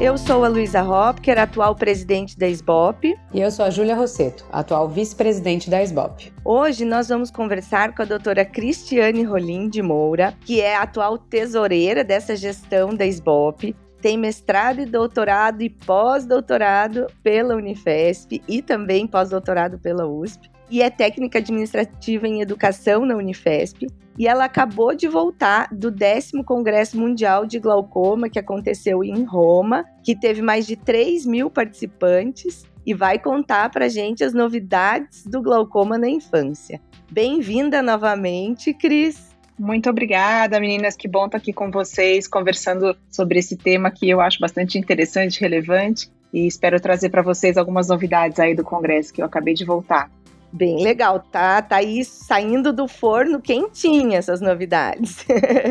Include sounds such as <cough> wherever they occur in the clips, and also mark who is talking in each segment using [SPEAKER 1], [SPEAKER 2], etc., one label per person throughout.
[SPEAKER 1] Eu sou a Luísa Hopker, atual presidente da SBOP.
[SPEAKER 2] E eu sou a Júlia Rosseto, atual vice-presidente da SBOP.
[SPEAKER 1] Hoje nós vamos conversar com a doutora Cristiane Rolim de Moura, que é a atual tesoureira dessa gestão da SBOP, tem mestrado e doutorado e pós-doutorado pela Unifesp e também pós-doutorado pela USP e é técnica administrativa em educação na Unifesp. E ela acabou de voltar do décimo Congresso Mundial de Glaucoma, que aconteceu em Roma, que teve mais de 3 mil participantes e vai contar para gente as novidades do glaucoma na infância. Bem-vinda novamente, Cris.
[SPEAKER 3] Muito obrigada, meninas. Que bom estar aqui com vocês, conversando sobre esse tema que eu acho bastante interessante, relevante. E espero trazer para vocês algumas novidades aí do congresso que eu acabei de voltar.
[SPEAKER 1] Bem legal, tá? Tá aí saindo do forno quentinha essas novidades.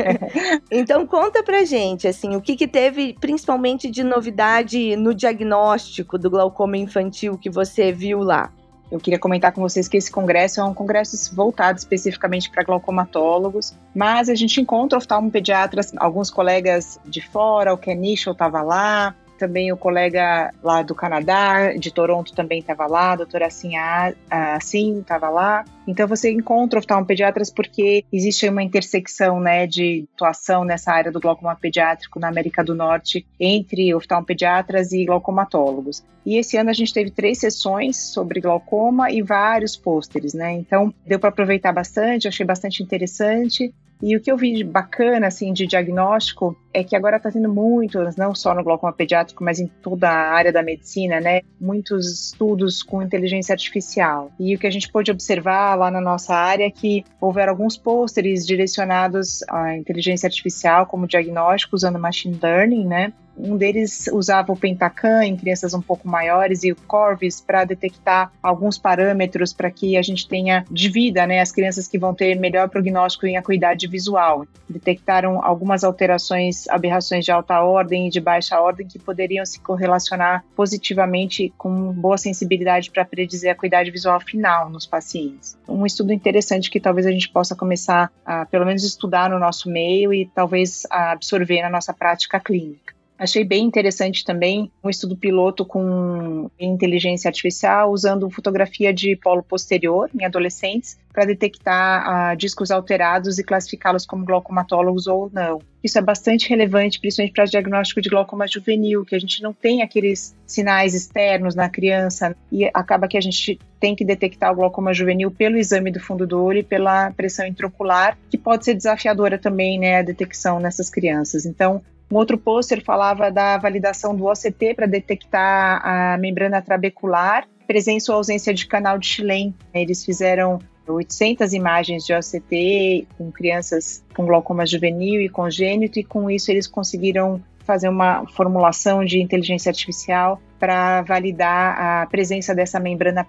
[SPEAKER 1] <laughs> então conta pra gente, assim, o que que teve principalmente de novidade no diagnóstico do glaucoma infantil que você viu lá?
[SPEAKER 3] Eu queria comentar com vocês que esse congresso é um congresso voltado especificamente para glaucomatólogos, mas a gente encontra oftalmopediatras, alguns colegas de fora, o Ken Nichel estava lá, também o colega lá do Canadá, de Toronto também estava lá, a doutora Assim estava lá. Então você encontra oftalmopediatras porque existe uma intersecção né, de atuação nessa área do glaucoma pediátrico na América do Norte entre oftalmopediatras e glaucomatólogos. E esse ano a gente teve três sessões sobre glaucoma e vários pôsteres, né? Então deu para aproveitar bastante, achei bastante interessante. E o que eu vi de bacana, assim, de diagnóstico é que agora está tendo muitos, não só no glaucoma pediátrico, mas em toda a área da medicina, né? Muitos estudos com inteligência artificial. E o que a gente pôde observar lá na nossa área é que houveram alguns pôsteres direcionados à inteligência artificial como diagnóstico usando machine learning, né? Um deles usava o Pentacan em crianças um pouco maiores e o Corvis para detectar alguns parâmetros para que a gente tenha de vida, né, as crianças que vão ter melhor prognóstico em acuidade visual. Detectaram algumas alterações, aberrações de alta ordem e de baixa ordem que poderiam se correlacionar positivamente com boa sensibilidade para predizer a acuidade visual final nos pacientes. Um estudo interessante que talvez a gente possa começar a, pelo menos, estudar no nosso meio e talvez absorver na nossa prática clínica. Achei bem interessante também um estudo piloto com inteligência artificial usando fotografia de polo posterior em adolescentes para detectar uh, discos alterados e classificá-los como glaucomatólogos ou não. Isso é bastante relevante, principalmente para o diagnóstico de glaucoma juvenil, que a gente não tem aqueles sinais externos na criança e acaba que a gente tem que detectar o glaucoma juvenil pelo exame do fundo do olho e pela pressão intraocular, que pode ser desafiadora também, né, a detecção nessas crianças. Então, um outro pôster falava da validação do OCT para detectar a membrana trabecular, presença ou ausência de canal de Schlemm. Eles fizeram 800 imagens de OCT com crianças com glaucoma juvenil e congênito, e com isso eles conseguiram fazer uma formulação de inteligência artificial para validar a presença dessa membrana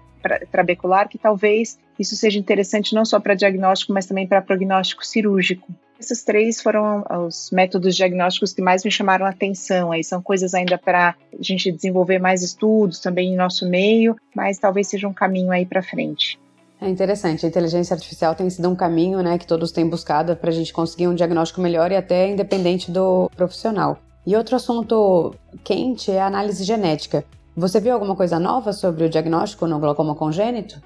[SPEAKER 3] trabecular, que talvez isso seja interessante não só para diagnóstico, mas também para prognóstico cirúrgico. Esses três foram os métodos diagnósticos que mais me chamaram a atenção. Aí são coisas ainda para a gente desenvolver mais estudos também em nosso meio, mas talvez seja um caminho aí para frente.
[SPEAKER 2] É interessante, a inteligência artificial tem sido um caminho né, que todos têm buscado para a gente conseguir um diagnóstico melhor e até independente do profissional. E outro assunto quente é a análise genética. Você viu alguma coisa nova sobre o diagnóstico no glaucoma congênito?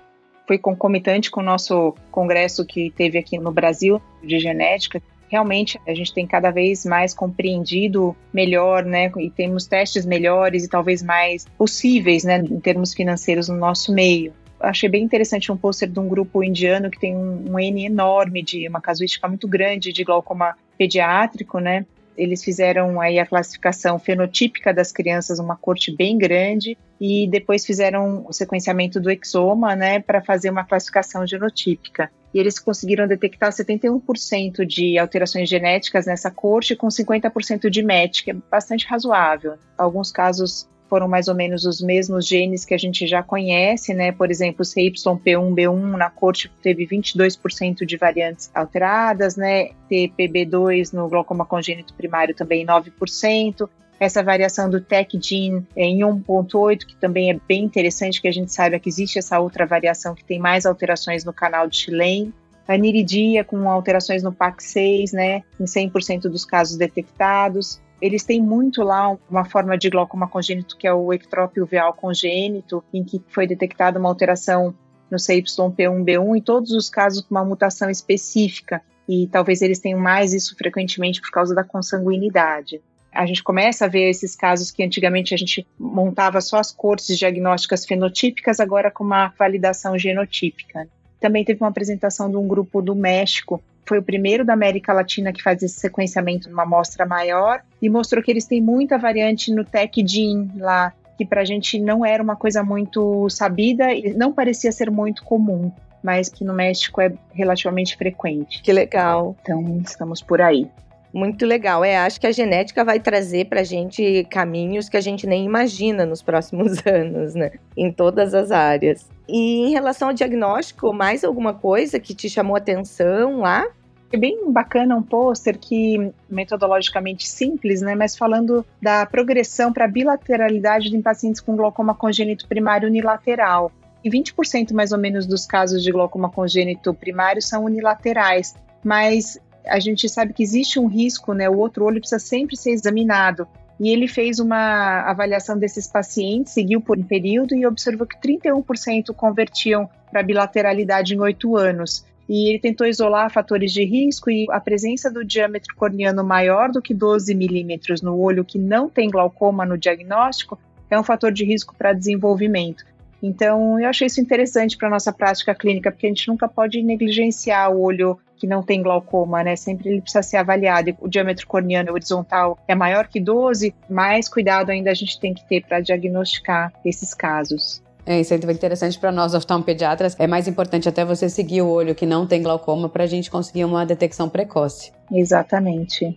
[SPEAKER 3] Foi concomitante com o nosso congresso que teve aqui no Brasil de genética. Realmente a gente tem cada vez mais compreendido melhor, né, e temos testes melhores e talvez mais possíveis, né, em termos financeiros no nosso meio achei bem interessante um pôster de um grupo indiano que tem um, um, N enorme de uma casuística muito grande de glaucoma pediátrico, né? Eles fizeram aí a classificação fenotípica das crianças, uma corte bem grande, e depois fizeram o sequenciamento do exoma, né, para fazer uma classificação genotípica. E eles conseguiram detectar 71% de alterações genéticas nessa corte com 50% de match, que é bastante razoável. Alguns casos foram mais ou menos os mesmos genes que a gente já conhece, né? Por exemplo, o CYP1, B1 na corte teve 22% de variantes alteradas, né? TPB2 no glaucoma congênito primário também 9%. Essa variação do TEC gene em 1.8, que também é bem interessante que a gente saiba que existe essa outra variação que tem mais alterações no canal de Schlein. A niridia com alterações no PAC6, né, em 100% dos casos detectados. Eles têm muito lá uma forma de glaucoma congênito que é o ectrópio uveal congênito, em que foi detectada uma alteração no CYP1B1 em todos os casos com uma mutação específica. E talvez eles tenham mais isso frequentemente por causa da consanguinidade a gente começa a ver esses casos que antigamente a gente montava só as cortes diagnósticas fenotípicas, agora com uma validação genotípica. Também teve uma apresentação de um grupo do México, foi o primeiro da América Latina que faz esse sequenciamento numa amostra maior e mostrou que eles têm muita variante no TEC gene lá, que para a gente não era uma coisa muito sabida e não parecia ser muito comum, mas que no México é relativamente frequente.
[SPEAKER 1] Que legal.
[SPEAKER 3] Então, estamos por aí.
[SPEAKER 1] Muito legal. É, acho que a genética vai trazer para a gente caminhos que a gente nem imagina nos próximos <laughs> anos, né? Em todas as áreas. E em relação ao diagnóstico, mais alguma coisa que te chamou atenção lá?
[SPEAKER 3] É bem bacana um pôster que metodologicamente simples, né, mas falando da progressão para bilateralidade em pacientes com glaucoma congênito primário unilateral. E 20% mais ou menos dos casos de glaucoma congênito primário são unilaterais, mas a gente sabe que existe um risco, né? O outro olho precisa sempre ser examinado. E ele fez uma avaliação desses pacientes, seguiu por um período e observou que 31% convertiam para bilateralidade em oito anos. E ele tentou isolar fatores de risco e a presença do diâmetro corneano maior do que 12 milímetros no olho que não tem glaucoma no diagnóstico é um fator de risco para desenvolvimento. Então, eu achei isso interessante para a nossa prática clínica, porque a gente nunca pode negligenciar o olho que não tem glaucoma, né? Sempre ele precisa ser avaliado. O diâmetro corneano horizontal é maior que 12, mais cuidado ainda a gente tem que ter para diagnosticar esses casos.
[SPEAKER 2] É, isso é interessante para nós oftalmopediatras. É mais importante até você seguir o olho que não tem glaucoma para a gente conseguir uma detecção precoce.
[SPEAKER 3] Exatamente.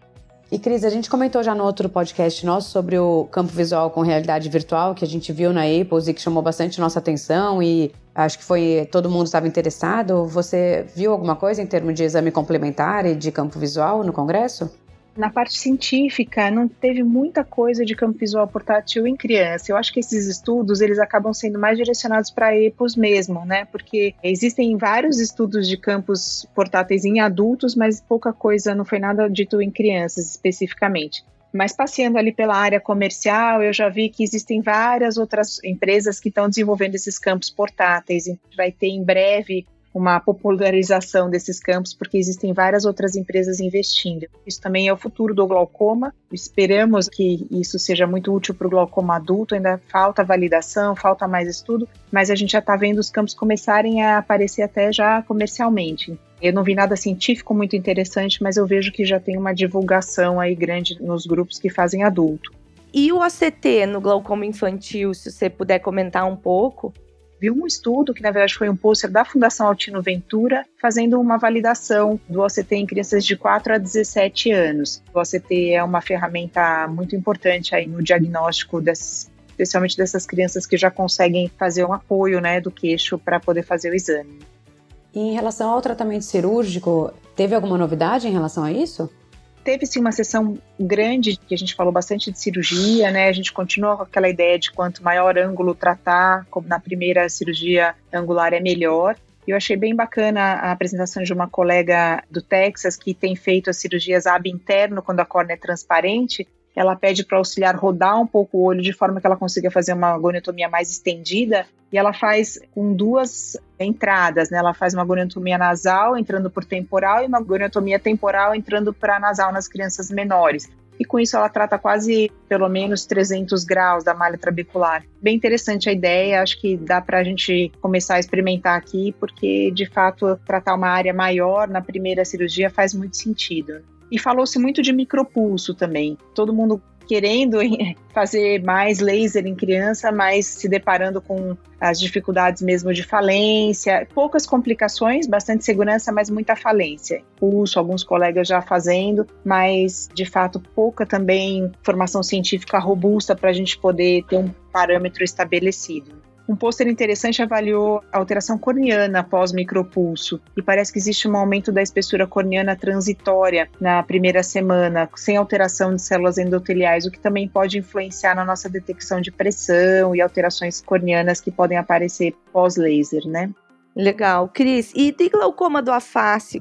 [SPEAKER 2] E Cris, a gente comentou já no outro podcast nosso sobre o campo visual com realidade virtual que a gente viu na Apples e que chamou bastante nossa atenção e acho que foi todo mundo estava interessado. Você viu alguma coisa em termos de exame complementar e de campo visual no congresso?
[SPEAKER 3] Na parte científica não teve muita coisa de campo visual portátil em criança. Eu acho que esses estudos eles acabam sendo mais direcionados para EPOS mesmo, né? Porque existem vários estudos de campos portáteis em adultos, mas pouca coisa não foi nada dito em crianças especificamente. Mas passeando ali pela área comercial, eu já vi que existem várias outras empresas que estão desenvolvendo esses campos portáteis. Vai ter em breve uma popularização desses campos, porque existem várias outras empresas investindo. Isso também é o futuro do glaucoma. Esperamos que isso seja muito útil para o glaucoma adulto. Ainda falta validação, falta mais estudo, mas a gente já está vendo os campos começarem a aparecer até já comercialmente. Eu não vi nada científico muito interessante, mas eu vejo que já tem uma divulgação aí grande nos grupos que fazem adulto.
[SPEAKER 1] E o ACT no glaucoma infantil, se você puder comentar um pouco?
[SPEAKER 3] Viu um estudo, que na verdade foi um pôster da Fundação Altino Ventura, fazendo uma validação do OCT em crianças de 4 a 17 anos. O OCT é uma ferramenta muito importante aí no diagnóstico dessas especialmente dessas crianças que já conseguem fazer um apoio né, do queixo para poder fazer o exame.
[SPEAKER 2] E em relação ao tratamento cirúrgico, teve alguma novidade em relação a isso?
[SPEAKER 3] Teve sim uma sessão grande que a gente falou bastante de cirurgia, né? A gente continua com aquela ideia de quanto maior ângulo tratar, como na primeira cirurgia angular é melhor. Eu achei bem bacana a apresentação de uma colega do Texas que tem feito as cirurgias ab interno quando a córnea é transparente ela pede para o auxiliar rodar um pouco o olho de forma que ela consiga fazer uma goniotomia mais estendida e ela faz com duas entradas, né? Ela faz uma goniotomia nasal entrando por temporal e uma goniotomia temporal entrando para nasal nas crianças menores. E com isso ela trata quase pelo menos 300 graus da malha trabecular. Bem interessante a ideia, acho que dá para a gente começar a experimentar aqui, porque de fato tratar uma área maior na primeira cirurgia faz muito sentido. E falou-se muito de micropulso também. Todo mundo querendo <laughs> fazer mais laser em criança, mas se deparando com as dificuldades mesmo de falência, poucas complicações, bastante segurança, mas muita falência. Pulso, alguns colegas já fazendo, mas de fato pouca também formação científica robusta para a gente poder ter um parâmetro estabelecido. Um pôster interessante avaliou a alteração corneana após micropulso e parece que existe um aumento da espessura corneana transitória na primeira semana, sem alteração de células endoteliais, o que também pode influenciar na nossa detecção de pressão e alterações corneanas que podem aparecer pós-laser, né?
[SPEAKER 1] Legal. Cris, e tem glaucoma do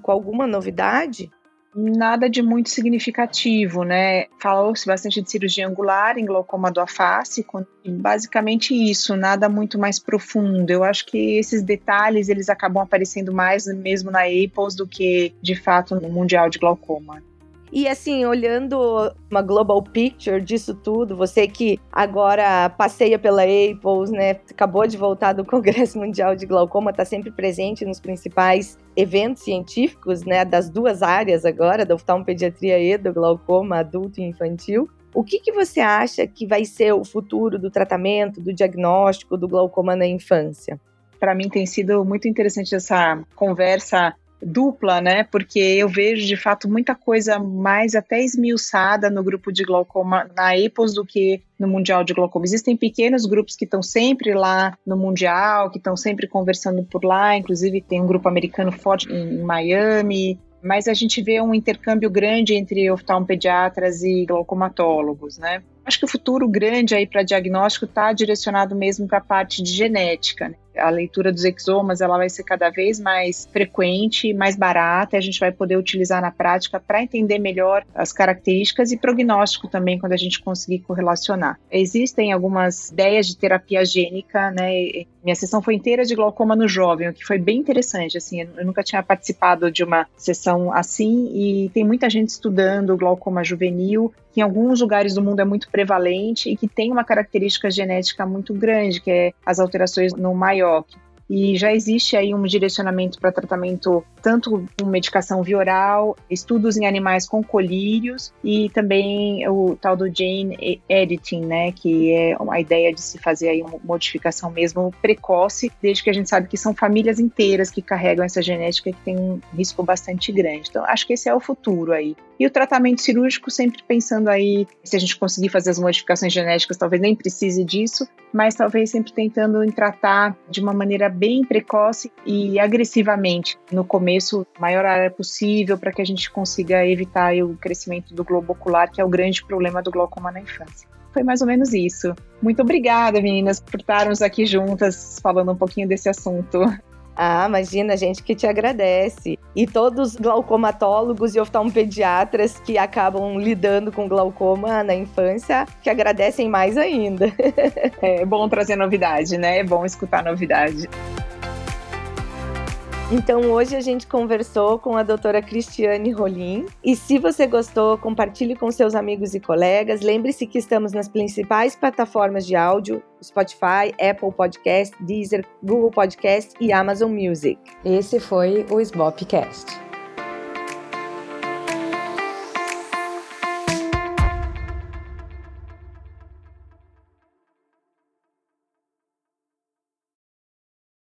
[SPEAKER 1] com alguma novidade?
[SPEAKER 3] Nada de muito significativo, né? Falou-se bastante de cirurgia angular em glaucoma do face, basicamente isso, nada muito mais profundo. Eu acho que esses detalhes eles acabam aparecendo mais mesmo na APOS do que de fato no mundial de glaucoma.
[SPEAKER 1] E assim, olhando uma global picture disso tudo, você que agora passeia pela Apples, né, acabou de voltar do <laughs> Congresso Mundial de Glaucoma, está sempre presente nos principais eventos científicos, né, das duas áreas agora, da oftalmopediatria e do glaucoma adulto e infantil. O que, que você acha que vai ser o futuro do tratamento, do diagnóstico do glaucoma na infância?
[SPEAKER 3] Para mim tem sido muito interessante essa conversa dupla, né? Porque eu vejo de fato muita coisa mais até esmiuçada no grupo de glaucoma na EPOS do que no Mundial de Glaucoma. Existem pequenos grupos que estão sempre lá no Mundial, que estão sempre conversando por lá, inclusive tem um grupo americano forte em Miami, mas a gente vê um intercâmbio grande entre oftalmopediatras e glaucomatólogos, né? Acho que o futuro grande aí para diagnóstico está direcionado mesmo para a parte de genética. Né? A leitura dos exomas ela vai ser cada vez mais frequente, mais barata, e a gente vai poder utilizar na prática para entender melhor as características e prognóstico também quando a gente conseguir correlacionar. Existem algumas ideias de terapia gênica, né? Minha sessão foi inteira de glaucoma no jovem, o que foi bem interessante, assim, eu nunca tinha participado de uma sessão assim e tem muita gente estudando glaucoma juvenil, que em alguns lugares do mundo é muito prevalente e que tem uma característica genética muito grande, que é as alterações no carioca. E já existe aí um direcionamento para tratamento tanto com medicação via oral, estudos em animais com colírios e também o tal do gene editing, né, que é a ideia de se fazer aí uma modificação mesmo precoce, desde que a gente sabe que são famílias inteiras que carregam essa genética que tem um risco bastante grande. Então, acho que esse é o futuro aí. E o tratamento cirúrgico, sempre pensando aí, se a gente conseguir fazer as modificações genéticas, talvez nem precise disso, mas talvez sempre tentando tratar de uma maneira bem precoce e agressivamente no começo, maior área possível, para que a gente consiga evitar o crescimento do globo ocular, que é o grande problema do glaucoma na infância foi mais ou menos isso. Muito obrigada, meninas, por estarmos aqui juntas falando um pouquinho desse assunto.
[SPEAKER 1] Ah, imagina, a gente que te agradece. E todos os glaucomatólogos e oftalmopediatras que acabam lidando com glaucoma na infância, que agradecem mais ainda. <laughs>
[SPEAKER 3] é bom trazer novidade, né? É bom escutar novidade.
[SPEAKER 1] Então hoje a gente conversou com a doutora Cristiane Rolim. E se você gostou, compartilhe com seus amigos e colegas. Lembre-se que estamos nas principais plataformas de áudio: Spotify, Apple Podcast, Deezer, Google Podcast e Amazon Music.
[SPEAKER 2] Esse foi o Sbopcast.